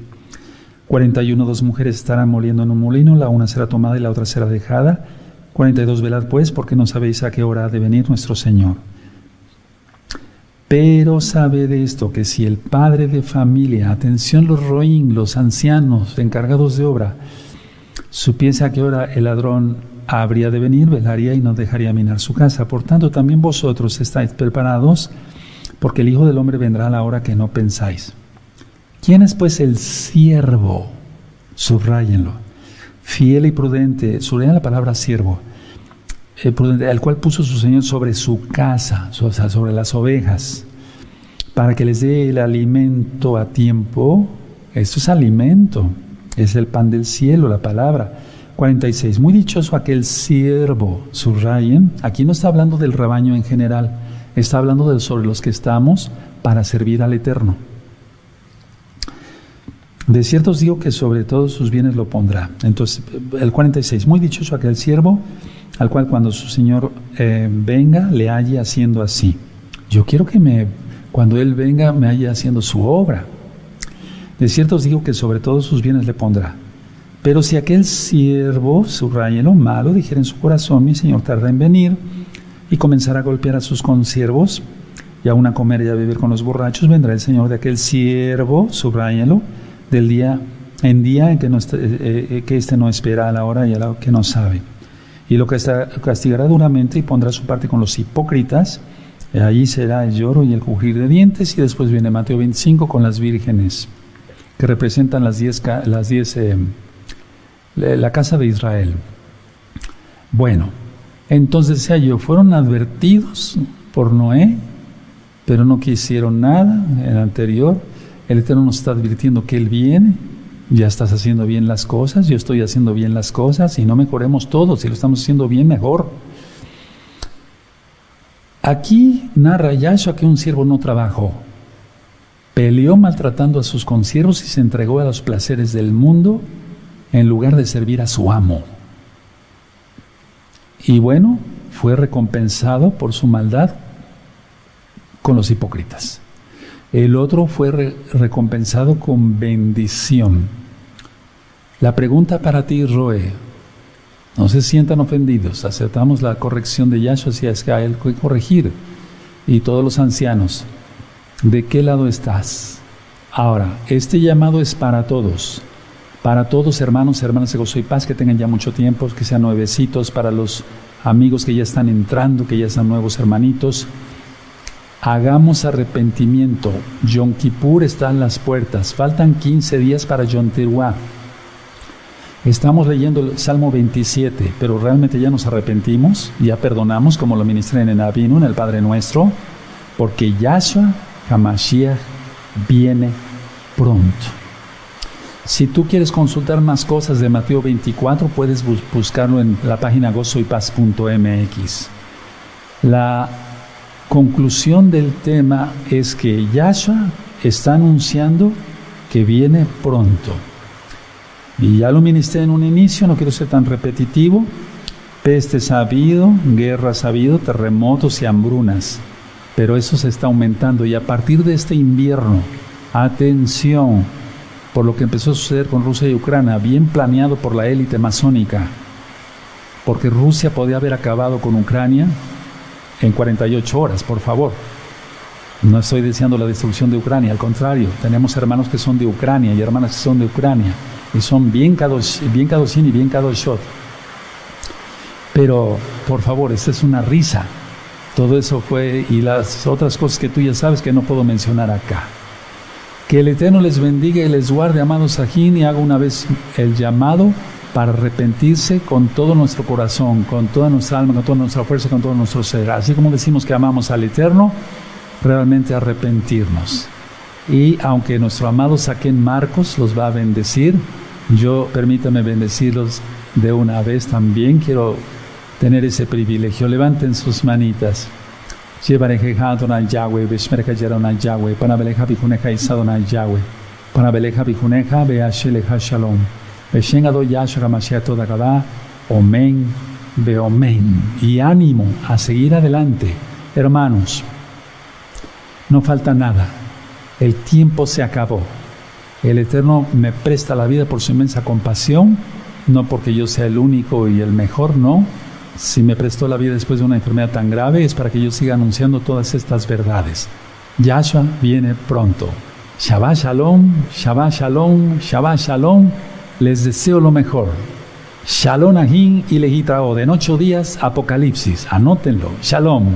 41 dos mujeres estarán moliendo en un molino, la una será tomada y la otra será dejada. 42 velad pues, porque no sabéis a qué hora ha de venir nuestro Señor. Pero sabed esto, que si el padre de familia, atención los roín, los ancianos, encargados de obra, supiese a qué hora el ladrón habría de venir, velaría y no dejaría minar su casa. Por tanto, también vosotros estáis preparados, porque el Hijo del Hombre vendrá a la hora que no pensáis. ¿Quién es pues el siervo? Subrayenlo. Fiel y prudente. Subrayen la palabra siervo. eh, prudente, al cual puso su Señor sobre su casa, o sea, sobre las ovejas, para que les dé el alimento a tiempo. Esto es alimento, es el pan del cielo, la palabra. 46. Muy dichoso aquel siervo, subrayen. Aquí no está hablando del rebaño en general, está hablando de sobre los que estamos para servir al Eterno. De cierto os digo que sobre todos sus bienes lo pondrá. Entonces, el 46. Muy dichoso aquel siervo al cual cuando su Señor eh, venga le halle haciendo así. Yo quiero que me, cuando Él venga me halle haciendo su obra. De cierto os digo que sobre todos sus bienes le pondrá. Pero si aquel siervo, subraya lo malo, dijera en su corazón, mi Señor tarda en venir, y comenzará a golpear a sus consiervos, y aún a comer y a beber con los borrachos, vendrá el Señor de aquel siervo, subrayelo, del día en día en que, no, eh, eh, que éste no espera a la hora y a la que no sabe. Y lo castigará duramente y pondrá su parte con los hipócritas, y allí será el lloro y el crujir de dientes, y después viene Mateo 25 con las vírgenes, que representan las diez, las diez eh, la casa de Israel. Bueno, entonces decía yo, fueron advertidos por Noé, pero no quisieron nada el anterior. El Eterno nos está advirtiendo que Él viene, ya estás haciendo bien las cosas, yo estoy haciendo bien las cosas y no mejoremos todos, si lo estamos haciendo bien, mejor. Aquí narra Yahshua que un siervo no trabajó, peleó maltratando a sus consiervos y se entregó a los placeres del mundo en lugar de servir a su amo. Y bueno, fue recompensado por su maldad con los hipócritas. El otro fue recompensado con bendición. La pregunta para ti, Roe, no se sientan ofendidos, aceptamos la corrección de Yahshua si es que hay que corregir. Y todos los ancianos, ¿de qué lado estás? Ahora, este llamado es para todos. Para todos, hermanos, hermanas de gozo y paz, que tengan ya mucho tiempo, que sean nuevecitos, para los amigos que ya están entrando, que ya están nuevos hermanitos. Hagamos arrepentimiento. Yom Kippur está en las puertas. Faltan 15 días para Yom Teruah. Estamos leyendo el Salmo 27, pero realmente ya nos arrepentimos, ya perdonamos, como lo ministré en el Abinu, en el Padre Nuestro, porque Yahshua Hamashiach viene pronto. Si tú quieres consultar más cosas de Mateo 24, puedes buscarlo en la página gozoypaz.mx. La conclusión del tema es que Yahshua está anunciando que viene pronto. Y ya lo ministré en un inicio, no quiero ser tan repetitivo. Habido, guerras ha habido, terremotos y hambrunas. Pero eso se está aumentando y a partir de este invierno, atención, por lo que empezó a suceder con Rusia y Ucrania, bien planeado por la élite masónica, porque Rusia podía haber acabado con Ucrania en 48 horas, por favor. No estoy deseando la destrucción de Ucrania, al contrario, tenemos hermanos que son de Ucrania y hermanas que son de Ucrania, y son bien kadosh, bien y bien kadoshot. Pero, por favor, esta es una risa. Todo eso fue, y las otras cosas que tú ya sabes que no puedo mencionar acá. Que el Eterno les bendiga y les guarde, amados Sajín, y haga una vez el llamado para arrepentirse con todo nuestro corazón, con toda nuestra alma, con toda nuestra fuerza, con todo nuestro ser. Así como decimos que amamos al Eterno, realmente arrepentirnos. Y aunque nuestro amado Saquén Marcos los va a bendecir, yo permítame bendecirlos de una vez también. Quiero tener ese privilegio. Levanten sus manitas. Y ánimo a seguir adelante, hermanos. No falta nada. El tiempo se acabó. El Eterno me presta la vida por su inmensa compasión, no porque yo sea el único y el mejor, no si me prestó la vida después de una enfermedad tan grave es para que yo siga anunciando todas estas verdades. Yahshua viene pronto. Shabbat Shalom, Shabbat Shalom, Shabbat Shalom. Les deseo lo mejor. Shalom Ahim y Legitrao. En ocho días, Apocalipsis. Anótenlo. Shalom.